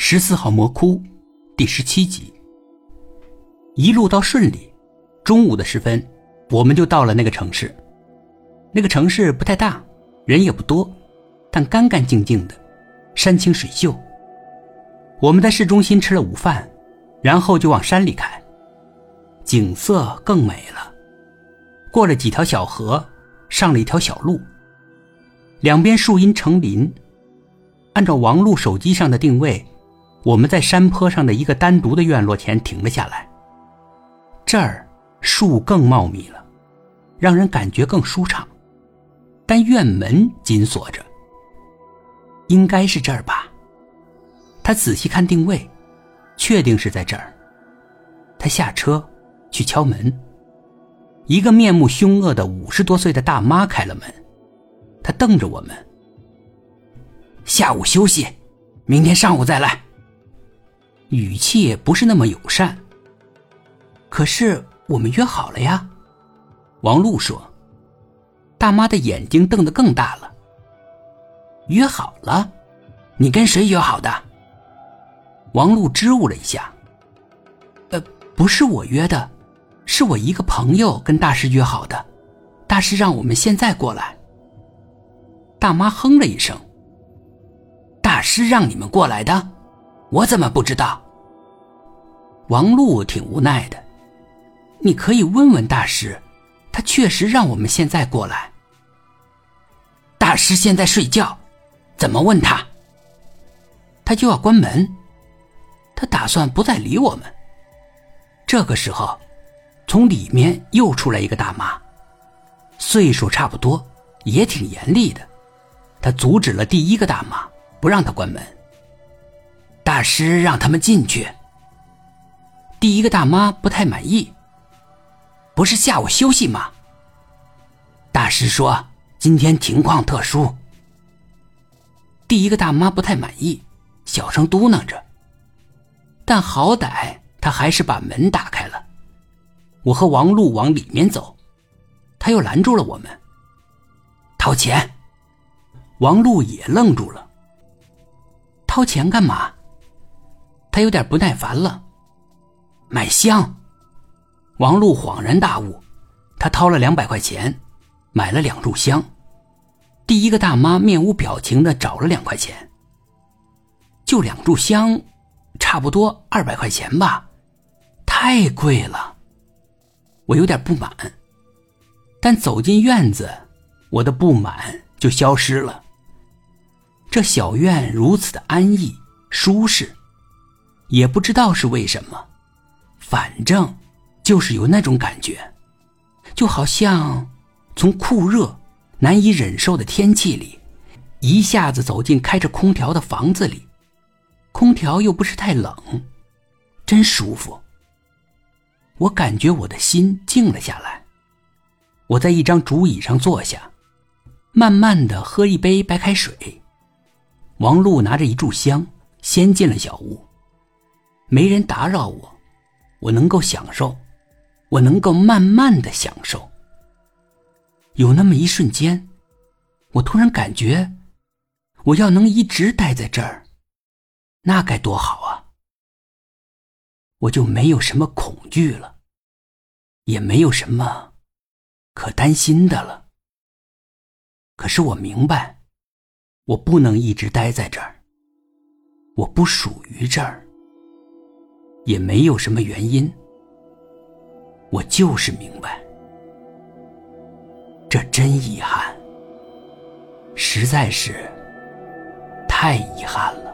十四号魔窟，第十七集。一路到顺利，中午的时分，我们就到了那个城市。那个城市不太大，人也不多，但干干净净的，山清水秀。我们在市中心吃了午饭，然后就往山里开，景色更美了。过了几条小河，上了一条小路，两边树荫成林。按照王璐手机上的定位。我们在山坡上的一个单独的院落前停了下来。这儿树更茂密了，让人感觉更舒畅，但院门紧锁着。应该是这儿吧？他仔细看定位，确定是在这儿。他下车去敲门。一个面目凶恶的五十多岁的大妈开了门，她瞪着我们：“下午休息，明天上午再来。”语气不是那么友善。可是我们约好了呀，王璐说。大妈的眼睛瞪得更大了。约好了？你跟谁约好的？王璐支吾了一下。呃，不是我约的，是我一个朋友跟大师约好的。大师让我们现在过来。大妈哼了一声。大师让你们过来的？我怎么不知道？王璐挺无奈的。你可以问问大师，他确实让我们现在过来。大师现在睡觉，怎么问他？他就要关门，他打算不再理我们。这个时候，从里面又出来一个大妈，岁数差不多，也挺严厉的。他阻止了第一个大妈，不让他关门。大师让他们进去。第一个大妈不太满意。不是下午休息吗？大师说今天情况特殊。第一个大妈不太满意，小声嘟囔着。但好歹他还是把门打开了。我和王璐往里面走，他又拦住了我们。掏钱。王璐也愣住了。掏钱干嘛？他有点不耐烦了，买香。王璐恍然大悟，他掏了两百块钱，买了两炷香。第一个大妈面无表情的找了两块钱，就两炷香，差不多二百块钱吧，太贵了。我有点不满，但走进院子，我的不满就消失了。这小院如此的安逸舒适。也不知道是为什么，反正就是有那种感觉，就好像从酷热、难以忍受的天气里，一下子走进开着空调的房子里，空调又不是太冷，真舒服。我感觉我的心静了下来，我在一张竹椅上坐下，慢慢的喝一杯白开水。王璐拿着一炷香，先进了小屋。没人打扰我，我能够享受，我能够慢慢的享受。有那么一瞬间，我突然感觉，我要能一直待在这儿，那该多好啊！我就没有什么恐惧了，也没有什么可担心的了。可是我明白，我不能一直待在这儿，我不属于这儿。也没有什么原因，我就是明白，这真遗憾，实在是太遗憾了。